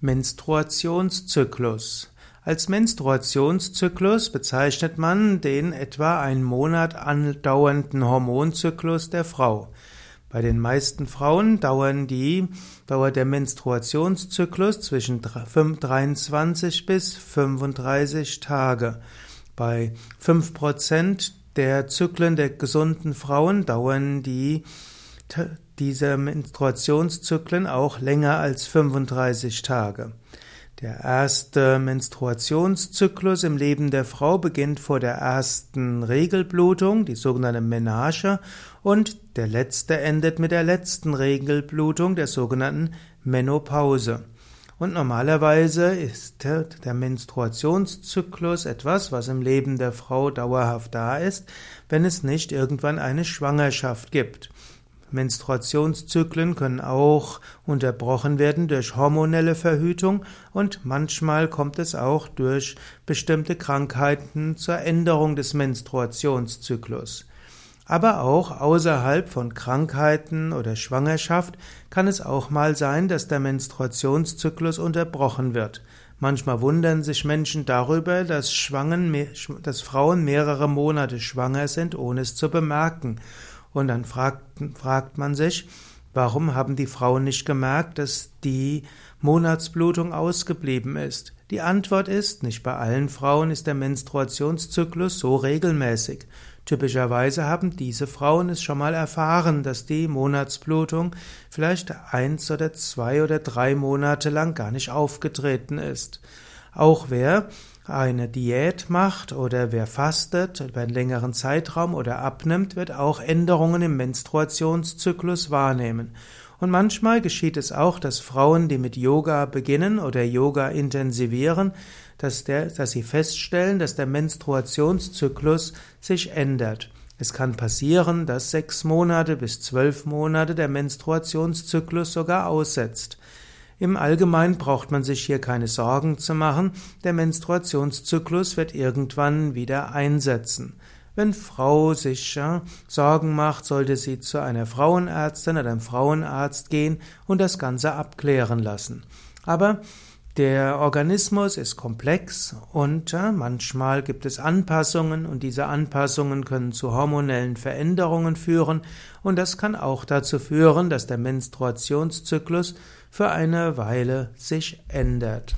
Menstruationszyklus. Als Menstruationszyklus bezeichnet man den etwa einen Monat andauernden Hormonzyklus der Frau. Bei den meisten Frauen dauern die, dauert der Menstruationszyklus zwischen 23 bis 35 Tage. Bei 5% der Zyklen der gesunden Frauen dauern die diese Menstruationszyklen auch länger als 35 Tage. Der erste Menstruationszyklus im Leben der Frau beginnt vor der ersten Regelblutung, die sogenannte Menage, und der letzte endet mit der letzten Regelblutung, der sogenannten Menopause. Und normalerweise ist der Menstruationszyklus etwas, was im Leben der Frau dauerhaft da ist, wenn es nicht irgendwann eine Schwangerschaft gibt. Menstruationszyklen können auch unterbrochen werden durch hormonelle Verhütung und manchmal kommt es auch durch bestimmte Krankheiten zur Änderung des Menstruationszyklus. Aber auch außerhalb von Krankheiten oder Schwangerschaft kann es auch mal sein, dass der Menstruationszyklus unterbrochen wird. Manchmal wundern sich Menschen darüber, dass, dass Frauen mehrere Monate schwanger sind, ohne es zu bemerken. Und dann fragt, fragt man sich, warum haben die Frauen nicht gemerkt, dass die Monatsblutung ausgeblieben ist? Die Antwort ist, nicht bei allen Frauen ist der Menstruationszyklus so regelmäßig. Typischerweise haben diese Frauen es schon mal erfahren, dass die Monatsblutung vielleicht eins oder zwei oder drei Monate lang gar nicht aufgetreten ist. Auch wer eine Diät macht oder wer fastet über einen längeren Zeitraum oder abnimmt, wird auch Änderungen im Menstruationszyklus wahrnehmen. Und manchmal geschieht es auch, dass Frauen, die mit Yoga beginnen oder Yoga intensivieren, dass, der, dass sie feststellen, dass der Menstruationszyklus sich ändert. Es kann passieren, dass sechs Monate bis zwölf Monate der Menstruationszyklus sogar aussetzt. Im Allgemeinen braucht man sich hier keine Sorgen zu machen, der Menstruationszyklus wird irgendwann wieder einsetzen. Wenn Frau sich ja, Sorgen macht, sollte sie zu einer Frauenärztin oder einem Frauenarzt gehen und das Ganze abklären lassen. Aber der Organismus ist komplex und manchmal gibt es Anpassungen und diese Anpassungen können zu hormonellen Veränderungen führen und das kann auch dazu führen, dass der Menstruationszyklus für eine Weile sich ändert.